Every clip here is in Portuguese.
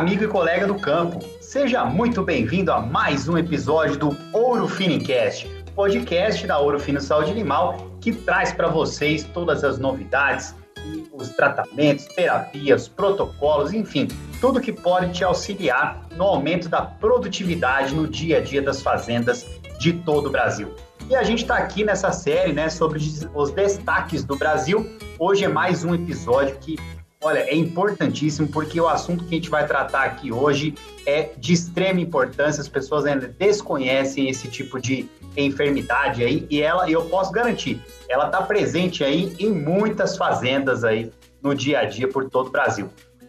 amigo e colega do campo. Seja muito bem-vindo a mais um episódio do Ouro Finicast, podcast da Ouro Fino Saúde Animal, que traz para vocês todas as novidades e os tratamentos, terapias, protocolos, enfim, tudo que pode te auxiliar no aumento da produtividade no dia a dia das fazendas de todo o Brasil. E a gente está aqui nessa série, né, sobre os destaques do Brasil. Hoje é mais um episódio que Olha, é importantíssimo porque o assunto que a gente vai tratar aqui hoje é de extrema importância. As pessoas ainda desconhecem esse tipo de enfermidade aí e ela, eu posso garantir, ela está presente aí em muitas fazendas aí no dia a dia por todo o Brasil.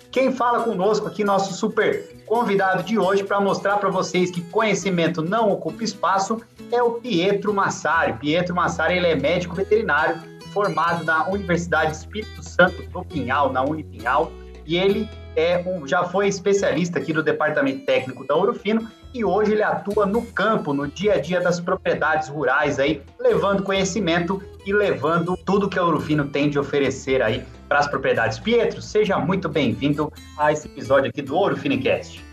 Quem fala conosco aqui, nosso super convidado de hoje, para mostrar para vocês que conhecimento não ocupa espaço, é o Pietro Massari. Pietro Massari ele é médico veterinário formado na Universidade Espírito Santo do Pinhal, na Unipinhal, e ele é um, já foi especialista aqui do Departamento Técnico da Ourofino e hoje ele atua no campo, no dia a dia das propriedades rurais aí, levando conhecimento e levando tudo que a Ourofino tem de oferecer aí para as propriedades. Pietro, seja muito bem-vindo a esse episódio aqui do Ouro Finicast.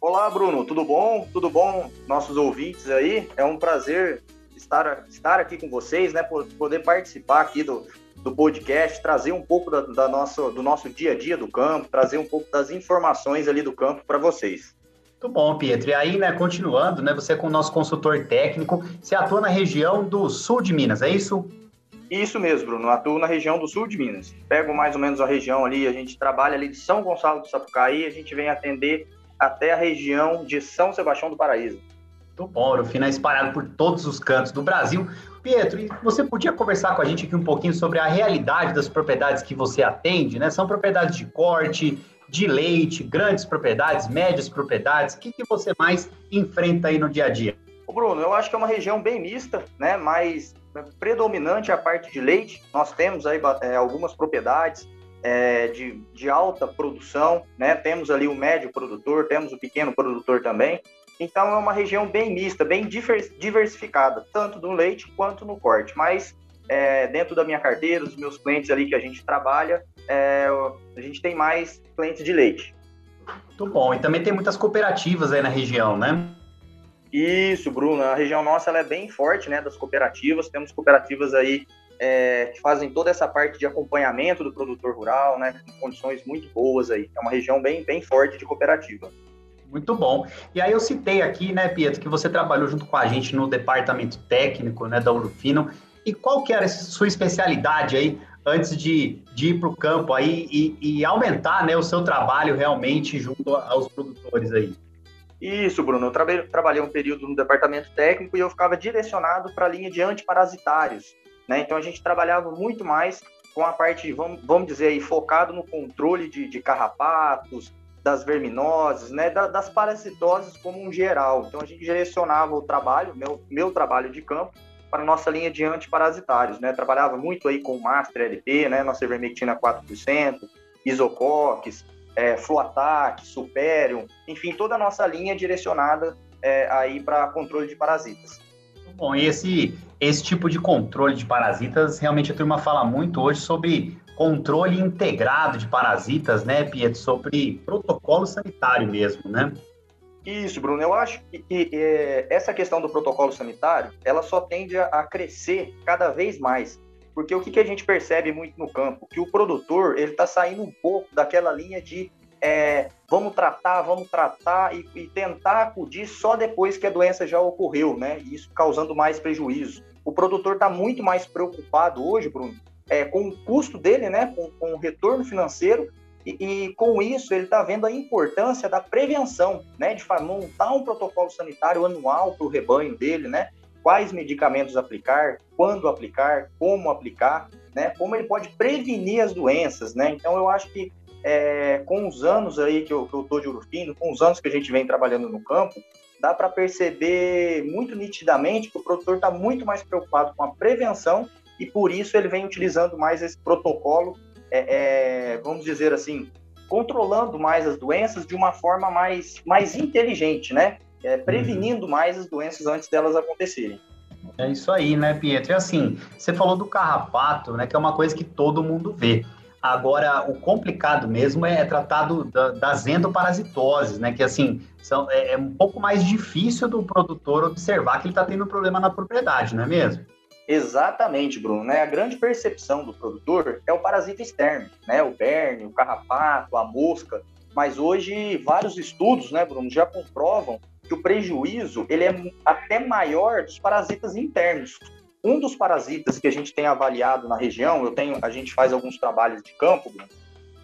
Olá, Bruno, tudo bom? Tudo bom, nossos ouvintes aí? É um prazer estar, estar aqui com vocês, né? Poder participar aqui do, do podcast, trazer um pouco da, da nossa, do nosso dia a dia do campo, trazer um pouco das informações ali do campo para vocês. Muito bom, Pietro. E aí, né, continuando, né, você é com o nosso consultor técnico, você atua na região do sul de Minas, é isso? Isso mesmo, Bruno. Atuo na região do sul de Minas. Pego mais ou menos a região ali, a gente trabalha ali de São Gonçalo do Sapucaí, a gente vem atender até a região de São Sebastião do Paraíso. Muito bom, Urufina é espalhado por todos os cantos do Brasil. Pietro, você podia conversar com a gente aqui um pouquinho sobre a realidade das propriedades que você atende, né? São propriedades de corte, de leite, grandes propriedades, médias propriedades. O que, que você mais enfrenta aí no dia a dia? O Bruno, eu acho que é uma região bem mista, né? Mas predominante a parte de leite. Nós temos aí é, algumas propriedades é, de, de alta produção, né? Temos ali o médio produtor, temos o pequeno produtor também. Então é uma região bem mista, bem diversificada, tanto no leite quanto no corte. Mas é, dentro da minha carteira, dos meus clientes ali que a gente trabalha, é, a gente tem mais clientes de leite. Muito bom. E também tem muitas cooperativas aí na região, né? Isso, Bruno. A região nossa ela é bem forte, né? Das cooperativas. Temos cooperativas aí é, que fazem toda essa parte de acompanhamento do produtor rural, né? Com condições muito boas aí. É uma região bem, bem forte de cooperativa. Muito bom. E aí eu citei aqui, né, Pietro, que você trabalhou junto com a gente no departamento técnico, né, da Urufino. E qual que era a sua especialidade aí antes de, de ir para o campo aí e, e, aumentar, né, o seu trabalho realmente junto aos produtores aí? Isso, Bruno. Eu trabalhei, trabalhei um período no departamento técnico e eu ficava direcionado para a linha de antiparasitários. Né? Então a gente trabalhava muito mais com a parte, vamos, vamos dizer aí, focado no controle de, de carrapatos, das verminoses, né, das parasitoses como um geral. Então a gente direcionava o trabalho, meu, meu trabalho de campo, para a nossa linha de antiparasitários, né? Trabalhava muito aí com Master LP, né, nossa ivermectina 4%, Isocox, é, Fluatac, Superium, enfim, toda a nossa linha direcionada é, aí para controle de parasitas. Bom, e esse, esse tipo de controle de parasitas, realmente a turma fala muito hoje sobre controle integrado de parasitas, né, Pietro, sobre protocolo sanitário mesmo, né? Isso, Bruno. Eu acho que, que é, essa questão do protocolo sanitário, ela só tende a, a crescer cada vez mais. Porque o que, que, a gente percebe muito no campo? Que o produtor, ele está saindo um pouco daquela linha de é, vamos tratar, vamos tratar e, e, tentar acudir só depois que a doença já ocorreu, né? Isso causando mais prejuízo. O produtor está muito mais preocupado hoje, Bruno, é, com o custo dele, né, com, com o retorno financeiro, e, e com isso ele está vendo a importância da prevenção, né, de montar um protocolo sanitário anual para o rebanho dele, né, quais medicamentos aplicar, quando aplicar, como aplicar, né, como ele pode prevenir as doenças, né. Então eu acho que é, com os anos aí que eu, tô de Urufino, com os anos que a gente vem trabalhando no campo, dá para perceber muito nitidamente que o produtor está muito mais preocupado com a prevenção e por isso ele vem utilizando mais esse protocolo, é, é, vamos dizer assim, controlando mais as doenças de uma forma mais, mais inteligente, né? É, prevenindo uhum. mais as doenças antes delas acontecerem. É isso aí, né, Pietro? E assim, você falou do carrapato, né, que é uma coisa que todo mundo vê. Agora, o complicado mesmo é tratar do, da, das endoparasitoses, né? Que assim, são, é, é, um pouco mais difícil do produtor observar que ele está tendo problema na propriedade, não é mesmo? Exatamente, Bruno. Né? A grande percepção do produtor é o parasita externo, né? O berne, o carrapato, a mosca. Mas hoje vários estudos, né, Bruno, já comprovam que o prejuízo ele é até maior dos parasitas internos. Um dos parasitas que a gente tem avaliado na região, eu tenho, a gente faz alguns trabalhos de campo,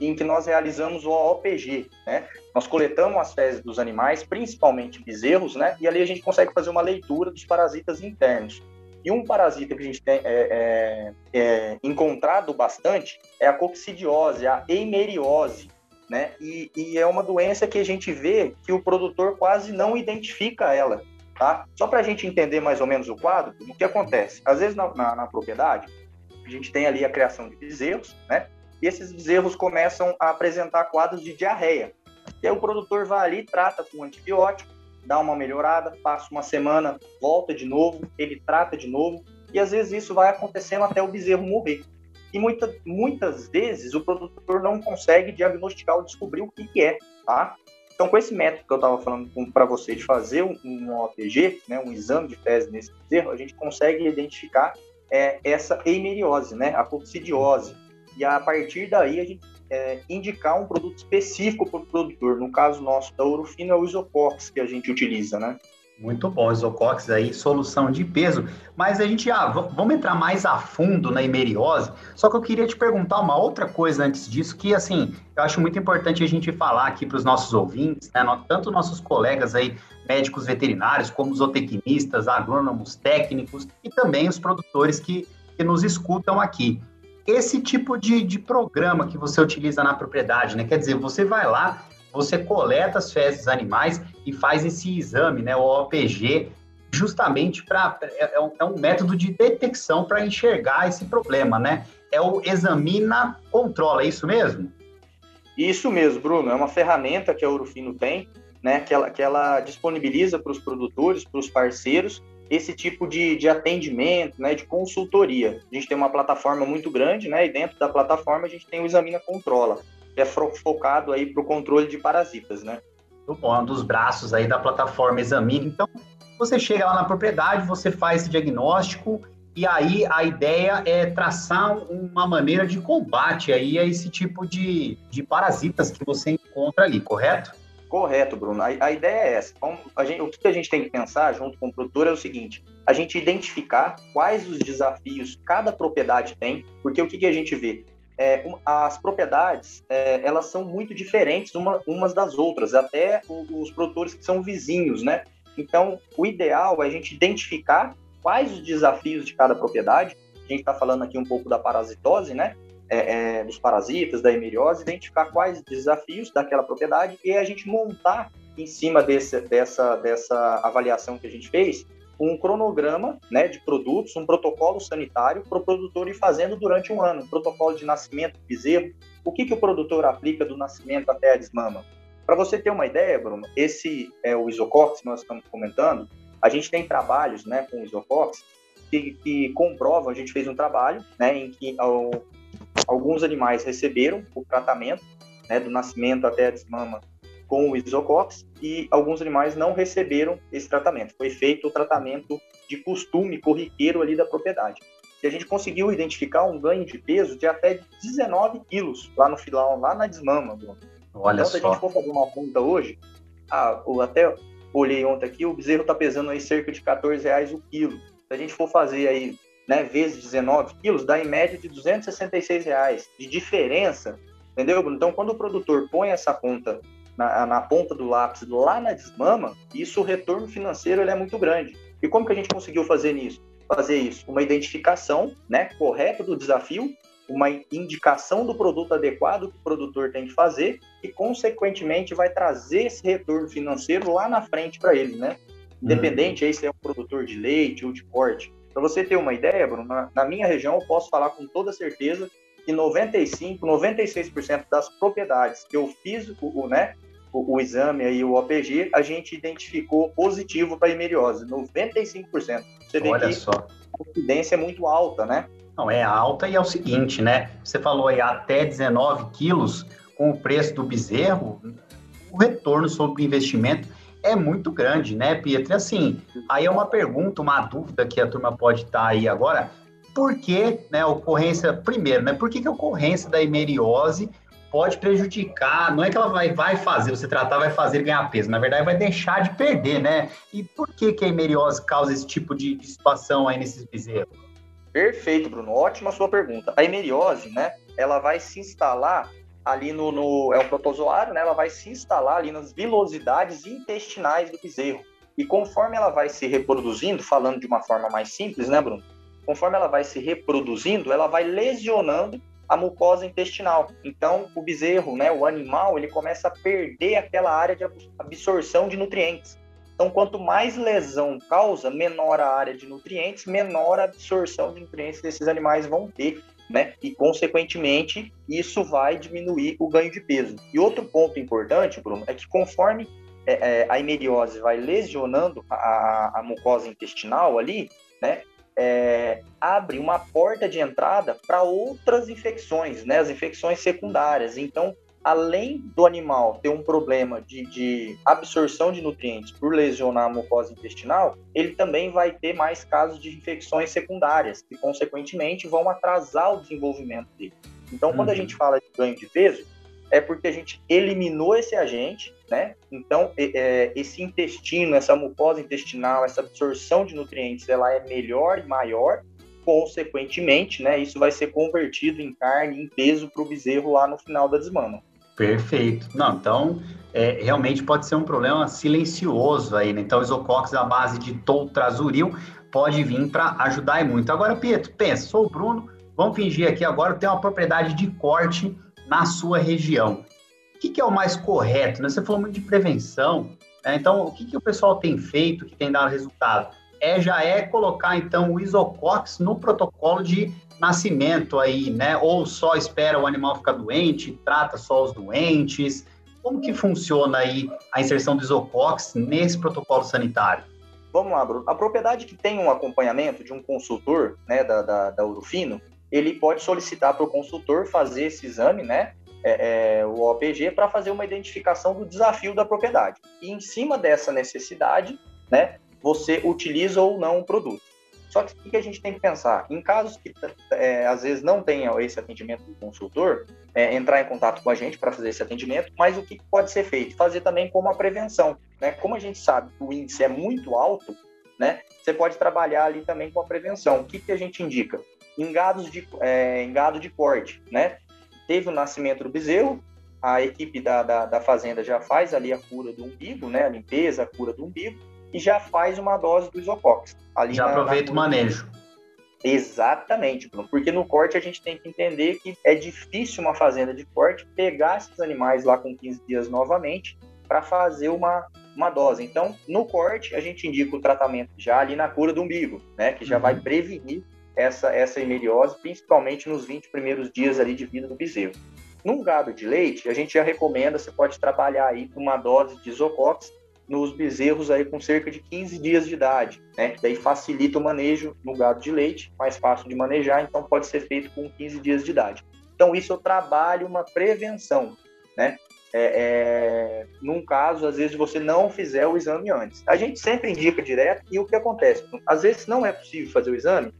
em que nós realizamos o OPG, né? Nós coletamos as fezes dos animais, principalmente bezerros, né? E ali a gente consegue fazer uma leitura dos parasitas internos. E um parasita que a gente tem é, é, é, encontrado bastante é a coccidiose, a eimeriose, né? E, e, é uma doença que a gente vê que o produtor quase não identifica ela. Tá? Só para a gente entender mais ou menos o quadro, o que acontece? Às vezes na, na, na, propriedade, a gente tem ali a criação de bezerros, né? E esses bezerros começam a apresentar quadros de diarreia. E aí o produtor vai ali, trata com antibiótico, dá uma melhorada, passa uma semana, volta de novo, ele trata de novo, e às vezes isso vai acontecendo até o bezerro morrer. E muita, muitas vezes o produtor não consegue diagnosticar ou descobrir o que, que é, tá? Então, com esse método que eu estava falando para você de fazer um, um OTG, né, um exame de fezes nesse bezerro, a gente consegue identificar é, essa eimeriose, né, a coccidiose. E a partir daí a gente é, indicar um produto específico para o produtor. No caso nosso da Ourofino é o Isocox que a gente utiliza, né? Muito bom, Isocox aí, solução de peso. Mas a gente, ah, vamos entrar mais a fundo na hemeriose. Só que eu queria te perguntar uma outra coisa antes disso, que assim, eu acho muito importante a gente falar aqui para os nossos ouvintes, né? Tanto nossos colegas aí, médicos veterinários, como zootecnistas, agrônomos técnicos e também os produtores que, que nos escutam aqui. Esse tipo de, de programa que você utiliza na propriedade, né? Quer dizer, você vai lá, você coleta as fezes animais e faz esse exame, né, o OPG, justamente para é, é, um, é, um, método de detecção para enxergar esse problema, né? É o examina controla, é isso mesmo? Isso mesmo, Bruno. É uma ferramenta que a Urufino tem, né? Que ela, que ela disponibiliza para os produtores, para os parceiros, esse tipo de, de atendimento, né? De consultoria. A gente tem uma plataforma muito grande, né? E dentro da plataforma a gente tem o Examina Controla é focado aí para o controle de parasitas, né? Muito bom, um dos braços aí da plataforma Examine. Então, você chega lá na propriedade, você faz esse diagnóstico e aí a ideia é traçar uma maneira de combate aí a esse tipo de, de parasitas que você encontra ali, correto? Correto, Bruno. A, a ideia é essa. Então, gente, o que a gente tem que pensar junto com o produtor é o seguinte: a gente identificar quais os desafios cada propriedade tem, porque o que, que a gente vê? é, as propriedades é, elas são muito diferentes uma, umas das outras, até os produtores que são vizinhos, né? Então, o ideal é a gente identificar quais os desafios de cada propriedade. A gente está falando aqui um pouco da parasitose, né? É, é, dos parasitas, da hemeriose, identificar quais os desafios daquela propriedade e a gente montar em cima desse, dessa, dessa avaliação que a gente fez um cronograma né, de produtos, um protocolo sanitário para o produtor ir fazendo durante um ano. Protocolo de nascimento bezerro. O que, que o produtor aplica do nascimento até a desmama? Para você ter uma ideia, Bruno, esse é o isocox que nós estamos comentando. A gente tem trabalhos né, com isocox que, que comprovam, a gente fez um trabalho né, em que alguns animais receberam o tratamento né, do nascimento até a desmama com o isocox e alguns animais não receberam esse tratamento. Foi feito o tratamento de costume corriqueiro ali da propriedade. E a gente conseguiu identificar um ganho de peso de até 19 quilos lá no filão, lá na desmama, Bruno. Olha então, se a gente for fazer uma conta hoje, ah, até olhei ontem aqui, o bezerro está pesando aí cerca de 14 reais o quilo. Se a gente for fazer aí, né, vezes 19 quilos, dá em média de 266 reais de diferença, entendeu, Bruno? Então, quando o produtor põe essa conta na, na, ponta do lápis lá na desmama, isso o retorno financeiro ele é muito grande. E como que a gente conseguiu fazer nisso? Fazer isso, uma identificação né, correta do desafio, uma indicação do produto adequado que o produtor tem que fazer e, consequentemente, vai trazer esse retorno financeiro lá na frente para ele, né? Independente uhum. aí se é um produtor de leite ou de corte. Para você ter uma ideia, Bruno, na, na minha região eu posso falar com toda certeza que 95, 96% das propriedades que eu fiz o, né, o, o, exame aí, o OPG, a gente identificou positivo para hemeriose, 95%. Você vê Olha que só. a incidência é muito alta, né? Não, é alta e é o seguinte, né? Você falou aí até 19 quilos com o preço do bezerro, o retorno sobre o investimento é muito grande, né, Pietro? Assim, aí é uma pergunta, uma dúvida que a turma pode estar aí agora. Por que, né, a ocorrência, primeiro, né, por que, que a ocorrência da hemeriose pode prejudicar, não é que ela vai, vai fazer, você tratar, vai fazer ganhar peso, na verdade vai deixar de perder, né? E por que, que a hemeriose causa esse tipo de, de situação aí nesses bezerros? Perfeito, Bruno, ótima sua pergunta. A hemeriose, né, ela vai se instalar ali no, no, é um protozoário, né? Ela vai se instalar ali nas vilosidades intestinais do bezerro. E conforme ela vai se reproduzindo, falando de uma forma mais simples, né, Bruno? Conforme ela vai se reproduzindo, ela vai lesionando a mucosa intestinal. Então, o bezerro, né, o animal, ele começa a perder aquela área de absorção de nutrientes. Então, quanto mais lesão causa, menor a área de nutrientes, menor a absorção de nutrientes que esses animais vão ter né? E, consequentemente, isso vai diminuir o ganho de peso. E outro ponto importante, Bruno, é que conforme é, é, a hemeriose vai lesionando a, a mucosa intestinal ali, né? É, abre uma porta de entrada para outras infecções, né? As infecções secundárias. Então, além do animal ter um problema de, de, absorção de nutrientes por lesionar a mucosa intestinal, ele também vai ter mais casos de infecções secundárias, que consequentemente vão atrasar o desenvolvimento dele. Então, uhum. quando a uhum. gente fala de ganho de peso, é porque a gente eliminou esse agente, né? Então, é, esse intestino, essa mucosa intestinal, essa absorção de nutrientes, ela é melhor e maior, consequentemente, né? Isso vai ser convertido em carne, em peso para o bezerro lá no final da desmama. Perfeito. Não, então, é, realmente pode ser um problema silencioso aí, né? Então, isocox à base de toltrazuril pode vir para ajudar e muito. Agora, Pietro, pensa, sou o Bruno, vamos fingir aqui agora, tem uma propriedade de corte na sua região. O que, que é o mais correto? Né? Você falou muito de prevenção, né? então, o que, que o pessoal tem feito que tem dado resultado? É, já é colocar, então, o isocox no protocolo de nascimento aí, né? Ou só espera o animal ficar doente, trata só os doentes? Como que funciona aí a inserção do Isocox nesse protocolo sanitário? Vamos lá, Bruno. A propriedade que tem um acompanhamento de um consultor, né, da, da, da Urufino, ele pode solicitar para o consultor fazer esse exame, né, é, é, o OPG, para fazer uma identificação do desafio da propriedade. E em cima dessa necessidade, né, você utiliza ou não o produto. Só que o que a gente tem que pensar? Em casos que é, às vezes não tenha esse atendimento do consultor, é, entrar em contato com a gente para fazer esse atendimento, mas o que pode ser feito? Fazer também como a prevenção. Né? Como a gente sabe que o índice é muito alto, né? você pode trabalhar ali também com a prevenção. O que, que a gente indica? Em, gados de, é, em gado de corte, né? teve o nascimento do bezerro, a equipe da, da, da fazenda já faz ali a cura do umbigo, né? a limpeza, a cura do umbigo, e já faz uma dose do Isocox. Ali já na, aproveita na... o manejo. Exatamente, Bruno, porque no corte a gente tem que entender que é difícil uma fazenda de corte pegar esses animais lá com 15 dias novamente para fazer uma, uma dose. Então, no corte, a gente indica o tratamento já ali na cura do umbigo, né, que já uhum. vai prevenir essa, essa hemeriose, principalmente nos 20 primeiros dias ali de vida do bezerro. Num gado de leite, a gente já recomenda, você pode trabalhar aí com uma dose de Isocox nos bezerros aí com cerca de 15 dias de idade, né? Daí facilita o manejo no gado de leite, mais fácil de manejar, então pode ser feito com 15 dias de idade. Então isso eu trabalho uma prevenção, né? É, é, num caso, às vezes você não fizer o exame antes. A gente sempre indica direto e o que acontece? Às vezes não é possível fazer o exame,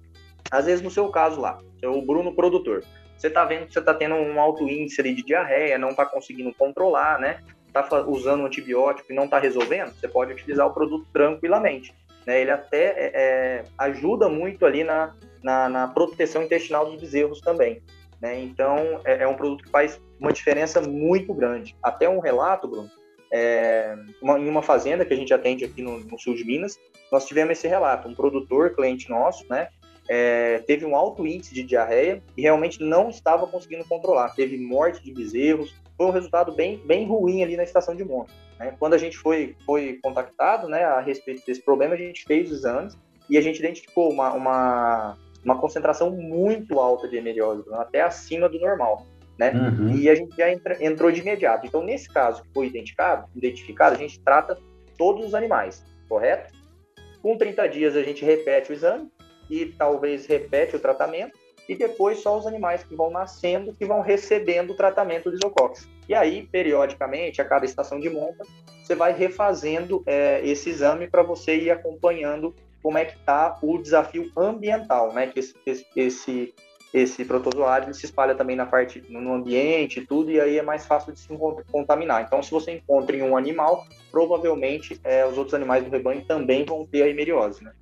às vezes no seu caso lá, o Bruno produtor, você está vendo que você está tendo um alto índice de diarreia, não está conseguindo controlar, né? Está usando um antibiótico e não está resolvendo, você pode utilizar o produto tranquilamente. Né? Ele até é, é, ajuda muito ali na, na, na, proteção intestinal dos bezerros também. Né? Então, é, é, um produto que faz uma diferença muito grande. Até um relato, Bruno, é, uma, em uma fazenda que a gente atende aqui no, no, sul de Minas, nós tivemos esse relato. Um produtor, cliente nosso, né, é, teve um alto índice de diarreia e realmente não estava conseguindo controlar. Teve morte de bezerros, foi um resultado bem, bem ruim ali na estação de monta. Né? Quando a gente foi, foi contactado né, a respeito desse problema, a gente fez os exames e a gente identificou uma, uma, uma concentração muito alta de hemeriose, até acima do normal. Né? Uhum. E a gente já entra, entrou de imediato. Então, nesse caso que foi identificado, identificado, a gente trata todos os animais, correto? Com 30 dias a gente repete o exame e talvez repete o tratamento e depois só os animais que vão nascendo que vão recebendo o tratamento do isocox. E aí, periodicamente, a cada estação de monta, você vai refazendo é, esse exame para você ir acompanhando como é que está o desafio ambiental, né? Que esse, esse, esse, esse protozoário se espalha também na parte no ambiente e tudo, e aí é mais fácil de se contaminar. Então, se você encontra em um animal, provavelmente é, os outros animais do rebanho também vão ter a hemeriose, né?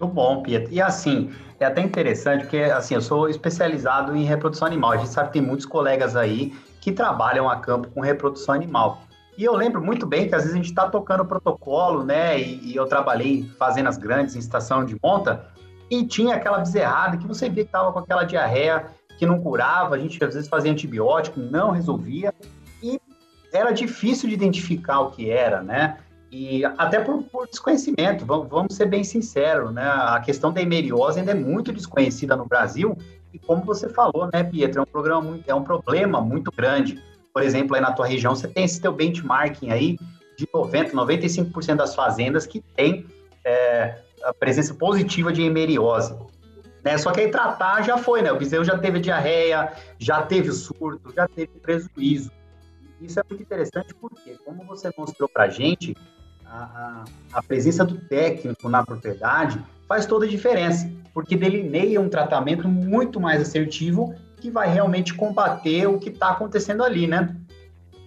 Muito bom, Pietro. E assim, é até interessante, porque assim, eu sou especializado em reprodução animal. A gente sabe que tem muitos colegas aí que trabalham a campo com reprodução animal. E eu lembro muito bem que às vezes a gente está tocando protocolo, né? E, e, eu trabalhei fazendo as grandes em estação de monta e tinha aquela bezerrada que você via que estava com aquela diarreia que não curava, a gente às vezes fazia antibiótico, não resolvia e era difícil de identificar o que era, né? E até por, por desconhecimento, vamos, vamos, ser bem sinceros, né? A questão da hemeriose ainda é muito desconhecida no Brasil e como você falou, né, Pietro, é um programa muito, é um problema muito grande. Por exemplo, aí na tua região você tem esse teu benchmarking aí de 90, 95% das fazendas que tem é, a presença positiva de hemeriose. Né? Só que aí tratar já foi, né? O bezerro já teve diarreia, já teve surto, já teve prejuízo. Isso é muito interessante porque, como você mostrou para gente, a, a presença do técnico na propriedade faz toda a diferença, porque delineia um tratamento muito mais assertivo que vai realmente combater o que está acontecendo ali, né?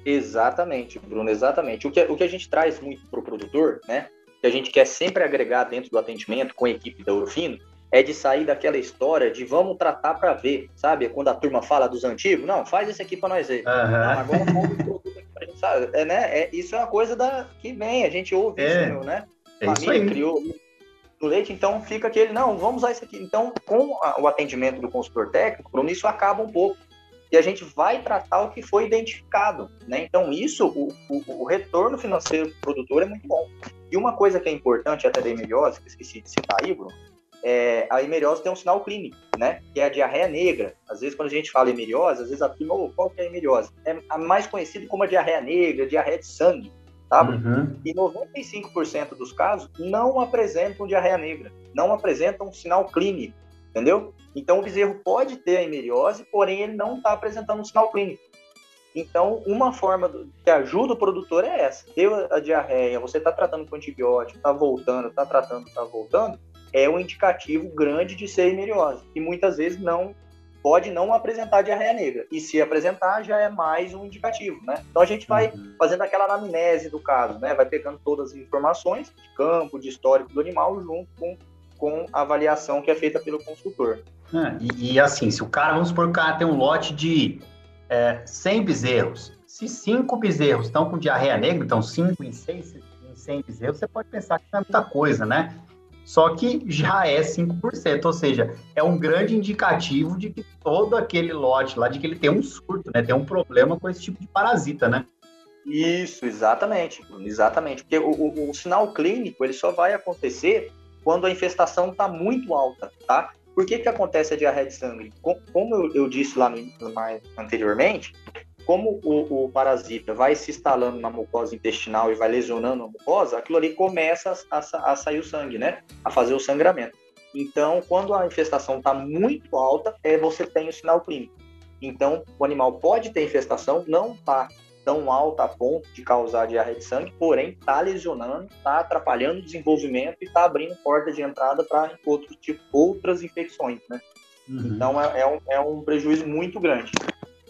Exatamente, Bruno, exatamente. O que, o que a gente traz muito para o produtor, né? Que a gente quer sempre agregar dentro do atendimento com a equipe da Eurofino, é de sair daquela história de vamos tratar para ver, sabe? Quando a turma fala dos antigos, não, faz esse aqui para nós ver. Uhum. Não, agora sabe? É, né? É, isso é uma coisa da, que vem, a gente ouve é. isso, né? É Família criou no leite, então fica aquele, não, vamos usar isso aqui. Então, com a, o atendimento do consultor técnico, Bruno, isso acaba um pouco. E a gente vai tratar o que foi identificado, né? Então, isso, o, o, o retorno financeiro do produtor é muito bom. E uma coisa que é importante até da hemeliose, que esqueci de citar aí, Bruno, é, a hemeriose tem um sinal clínico, né? Que é a diarreia negra. Às vezes, quando a gente fala hemeriose, às vezes a turma, oh, qual que é a hemeriose? É a mais conhecida como a diarreia negra, diarreia de sangue, tá? Uhum. E 95% dos casos não apresentam diarreia negra, não apresentam um sinal clínico, entendeu? Então, o bezerro pode ter a hemeriose, porém ele não está apresentando um sinal clínico. Então, uma forma que ajuda o produtor é essa. Deu a diarreia, você está tratando com antibiótico, está voltando, está tratando, está voltando, é um indicativo grande de ser hemeriose, e muitas vezes não pode não apresentar diarreia negra. E se apresentar, já é mais um indicativo, né? Então a gente vai uhum. fazendo aquela anamnese do caso, né? Vai pegando todas as informações de campo, de histórico do animal, junto com, com a avaliação que é feita pelo consultor. É, e, e, assim, se o cara, vamos supor que o cara tem um lote de é, 100 bezerros, se cinco bezerros estão com diarreia negra, então 5 em 6 em 100 bezerros, você pode pensar que não é muita coisa, né? Só que já é 5%, ou seja, é um grande indicativo de que todo aquele lote lá, de que ele tem um surto, né? Tem um problema com esse tipo de parasita, né? Isso, exatamente, exatamente. Porque o, o, o sinal clínico, ele só vai acontecer quando a infestação está muito alta, tá? Por que que acontece a diarreia de sangue? Como eu, eu disse lá no, mais anteriormente, como o, o, parasita vai se instalando na mucosa intestinal e vai lesionando a mucosa, aquilo ali começa a, a, a sair o sangue, né? A fazer o sangramento. Então, quando a infestação está muito alta, é, você tem o sinal clínico. Então, o animal pode ter infestação, não está tão alta a ponto de causar diarreia de sangue, porém está lesionando, está atrapalhando o desenvolvimento e está abrindo porta de entrada para outros tipo, outras infecções, né? Uhum. Então é, é, um, é um prejuízo muito grande.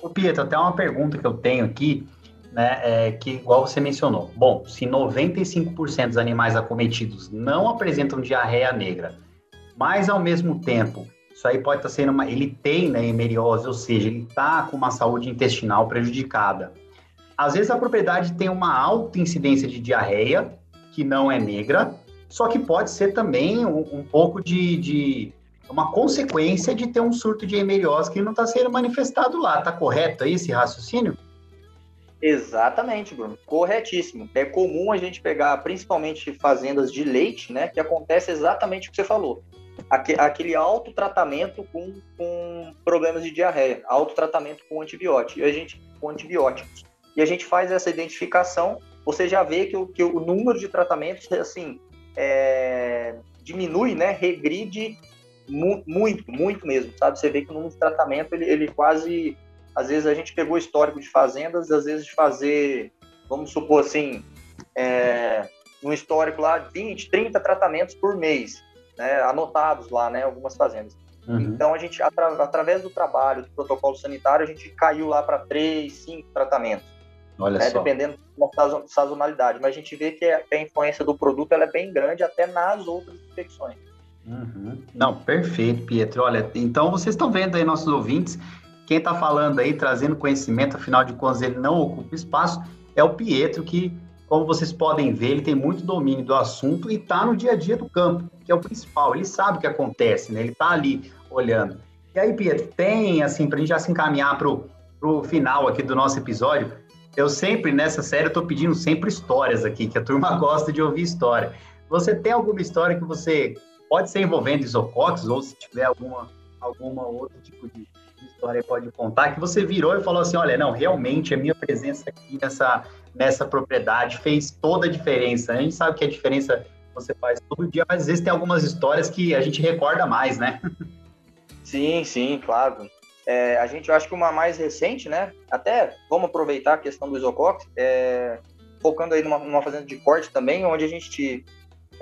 Ô Pietro, até uma pergunta que eu tenho aqui, né, é que igual você mencionou. Bom, se 95% dos animais acometidos não apresentam diarreia negra, mas ao mesmo tempo, isso aí pode estar sendo uma, ele tem né, hemeriose, ou seja, ele está com uma saúde intestinal prejudicada. Às vezes a propriedade tem uma alta incidência de diarreia, que não é negra, só que pode ser também um, um pouco de, de uma consequência de ter um surto de hemeriose que não está sendo manifestado lá. Está correto aí esse raciocínio? Exatamente, Bruno. Corretíssimo. É comum a gente pegar, principalmente fazendas de leite, né? Que acontece exatamente o que você falou. Aquele autotratamento com, com problemas de diarreia, autotratamento com antibiótico, e a gente, com antibióticos. E a gente faz essa identificação, você já vê que o, que o número de tratamentos, assim, é, diminui, né? Regride Mu muito, muito mesmo, sabe? Você vê que no número de tratamento ele, ele quase. Às vezes a gente pegou histórico de fazendas, às vezes de fazer, vamos supor assim, é, um histórico lá, 20, 30 tratamentos por mês, né, anotados lá, né, algumas fazendas. Uhum. Então a gente, atra através do trabalho, do protocolo sanitário, a gente caiu lá para três, cinco tratamentos. Olha né, só. Dependendo da sazonalidade. Mas a gente vê que a, influência do produto ela é bem grande até nas outras infecções. Uhum. Não, perfeito, Pietro. Olha, então vocês estão vendo aí, nossos ouvintes, quem está falando aí, trazendo conhecimento, afinal de contas, ele não ocupa espaço, é o Pietro, que como vocês podem ver, ele tem muito domínio do assunto e está no dia a dia do campo, que é o principal. Ele sabe o que acontece, né? Ele está ali olhando. E aí, Pietro, tem, assim, para a gente já se encaminhar para o final aqui do nosso episódio, eu sempre, nessa série, estou pedindo sempre histórias aqui, que a turma gosta de ouvir história. Você tem alguma história que você pode ser envolvendo isocox, ou se tiver alguma, alguma outro tipo de, de história pode contar, que você virou e falou assim, olha, não, realmente a minha presença aqui nessa, nessa propriedade fez toda a diferença. A gente sabe que a diferença você faz todo dia, mas às vezes tem algumas histórias que a gente recorda mais, né? Sim, sim, claro. É, a gente, eu acho que uma mais recente, né? Até vamos aproveitar a questão do isocox, é, focando aí numa, numa, fazenda de corte também, onde a gente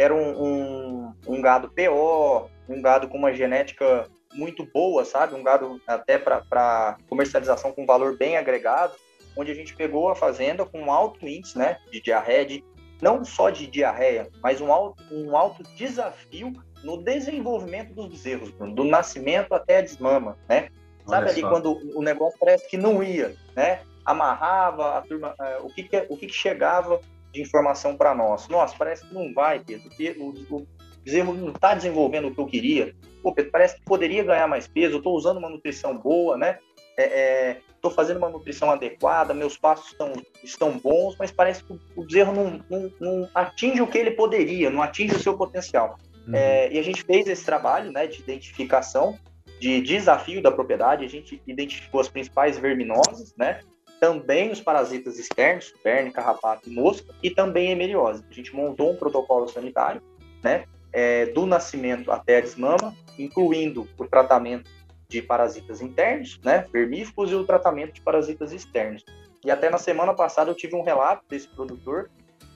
era um, um, um, gado PO, um gado com uma genética muito boa, sabe? Um gado até para comercialização com valor bem agregado onde a gente pegou a fazenda com um alto índice né, de diarreia, de, não só de diarreia, mas um alto, um alto desafio no desenvolvimento dos bezerros, do nascimento até a desmama, né? Sabe ali quando o negócio parece que não ia, né? Amarrava a turma, uh, o, que, que, o que, que chegava de informação para nós? Nossa, parece que não vai, Pedro. O, o bezerro não está desenvolvendo o que eu queria. Pô, Pedro, parece que poderia ganhar mais peso. Eu estou usando uma nutrição boa, né? estou é, é, fazendo uma nutrição adequada, meus passos estão, estão bons, mas parece que o bezerro não, não, não atinge o que ele poderia, não atinge o seu potencial. Uhum. É, e a gente fez esse trabalho né, de identificação, de desafio da propriedade, a gente identificou as principais verminoses, né, também os parasitas externos, verme, carrapato e mosca, e também hemeliose. A gente montou um protocolo sanitário, né, é, do nascimento até a desmama, incluindo o tratamento de parasitas internos, né, vermífugos, e o tratamento de parasitas externos. E até na semana passada eu tive um relato desse produtor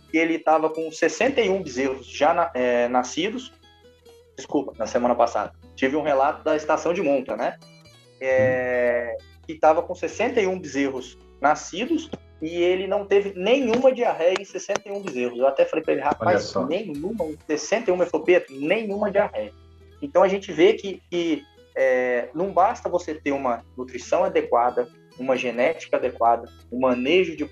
que ele estava com 61 bezerros já na, é, nascidos. Desculpa, na semana passada. Tive um relato da estação de monta, né? É, que estava com 61 bezerros nascidos e ele não teve nenhuma diarreia em 61 bezerros. Eu até falei para ele, rapaz, nenhuma, 61, ele falou, Pedro, nenhuma diarreia. Então a gente vê que, que é, não basta você ter uma nutrição adequada, uma genética adequada, um manejo de,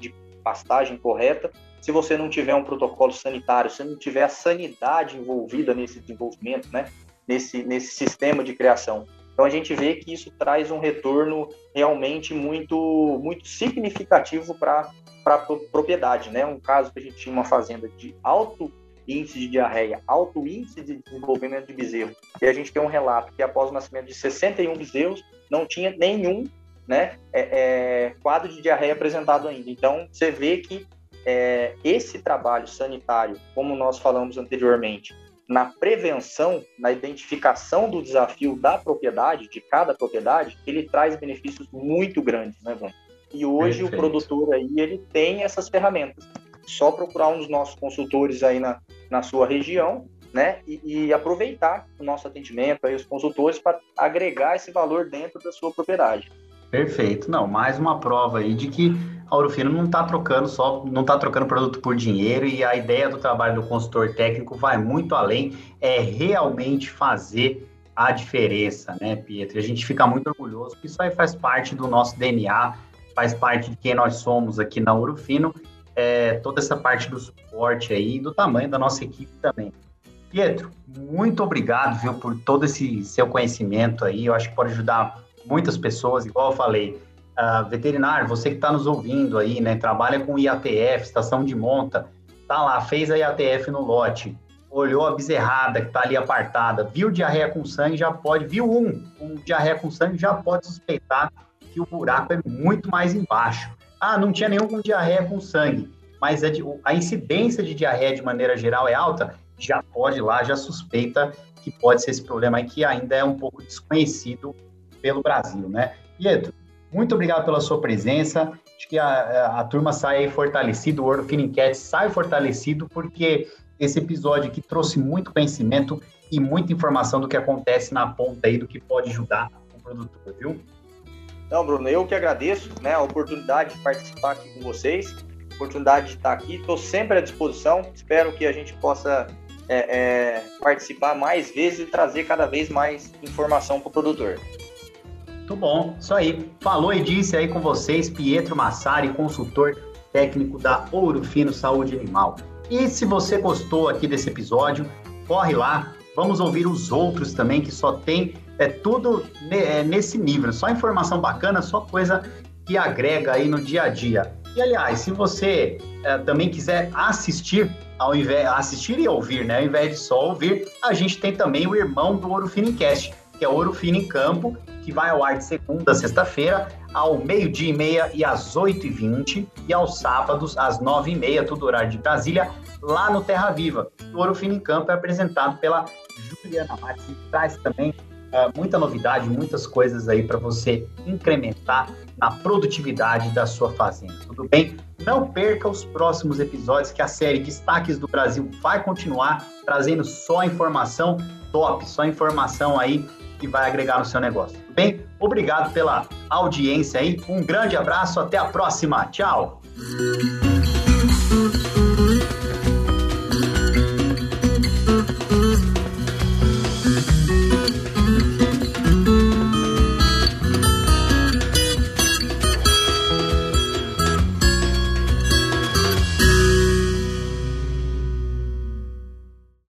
de pastagem correta, se você não tiver um protocolo sanitário, se não tiver a sanidade envolvida nesse desenvolvimento, né? nesse, nesse sistema de criação. Então a gente vê que isso traz um retorno realmente muito, muito significativo para a propriedade. Né? Um caso que a gente tinha uma fazenda de alto índice de diarreia, alto índice de desenvolvimento de bezerro. E a gente tem um relato que após o nascimento de 61 bezerros, não tinha nenhum né, é, é, quadro de diarreia apresentado ainda. Então, você vê que é, esse trabalho sanitário, como nós falamos anteriormente, na prevenção, na identificação do desafio da propriedade, de cada propriedade, ele traz benefícios muito grandes, né, Bruno? E hoje Perfeito. o produtor aí, ele tem essas ferramentas só procurar um dos nossos consultores aí na, na sua região, né? E, e aproveitar o nosso atendimento aí, os consultores, para agregar esse valor dentro da sua propriedade. Perfeito. Não, mais uma prova aí de que a Ourofino não está trocando só, não está trocando produto por dinheiro e a ideia do trabalho do consultor técnico vai muito além, é realmente fazer a diferença, né, Pietro? A gente fica muito orgulhoso, porque isso aí faz parte do nosso DNA, faz parte de quem nós somos aqui na Ourofino é, toda essa parte do suporte aí, do tamanho da nossa equipe também. Pietro, muito obrigado, viu, por todo esse seu conhecimento aí. Eu acho que pode ajudar muitas pessoas, igual eu falei. Uh, veterinário, você que está nos ouvindo aí, né, trabalha com IATF, estação de monta, tá lá, fez a IATF no lote, olhou a bezerrada que está ali apartada, viu diarreia com sangue, já pode, viu um com diarreia com sangue, já pode suspeitar que o buraco é muito mais embaixo. Ah, não tinha nenhum com diarreia com sangue, mas a, a incidência de diarreia de maneira geral é alta, já pode lá, já suspeita que pode ser esse problema aí que ainda é um pouco desconhecido pelo Brasil, né? Pietro, muito obrigado pela sua presença. Acho que a, a, a turma sai fortalecida, o World of Enquete sai fortalecido, porque esse episódio aqui trouxe muito conhecimento e muita informação do que acontece na ponta aí, do que pode ajudar o produtor, viu? Não, Bruno, eu que agradeço né, a oportunidade de participar aqui com vocês, oportunidade de estar aqui, estou sempre à disposição, espero que a gente possa é, é, participar mais vezes e trazer cada vez mais informação para o produtor. Muito bom, isso aí. Falou e disse aí com vocês, Pietro Massari, consultor técnico da Ouro Fino Saúde Animal. E se você gostou aqui desse episódio, corre lá, vamos ouvir os outros também, que só tem é tudo é, nesse nível, só informação bacana, só coisa que agrega aí no dia a dia. E aliás, se você é, também quiser assistir, ao invés assistir e ouvir, né, ao invés de só ouvir, a gente tem também o irmão do Ouro Finicast, que é Ouro Fino em Campo, que vai ao ar de segunda a sexta-feira, ao meio-dia e meia e às oito e vinte, aos sábados às nove e meia, tudo horário de Brasília, lá no Terra Viva. O Ouro Fino em Campo é apresentado pela Juliana Marques, que traz também uh, muita novidade, muitas coisas aí para você incrementar na produtividade da sua fazenda. Tudo bem? Não perca os próximos episódios que a série Destaques do Brasil vai continuar trazendo só informação top, só informação aí que vai agregar no seu negócio. Tudo bem? Obrigado pela audiência aí. Um grande abraço, até a próxima. Tchau.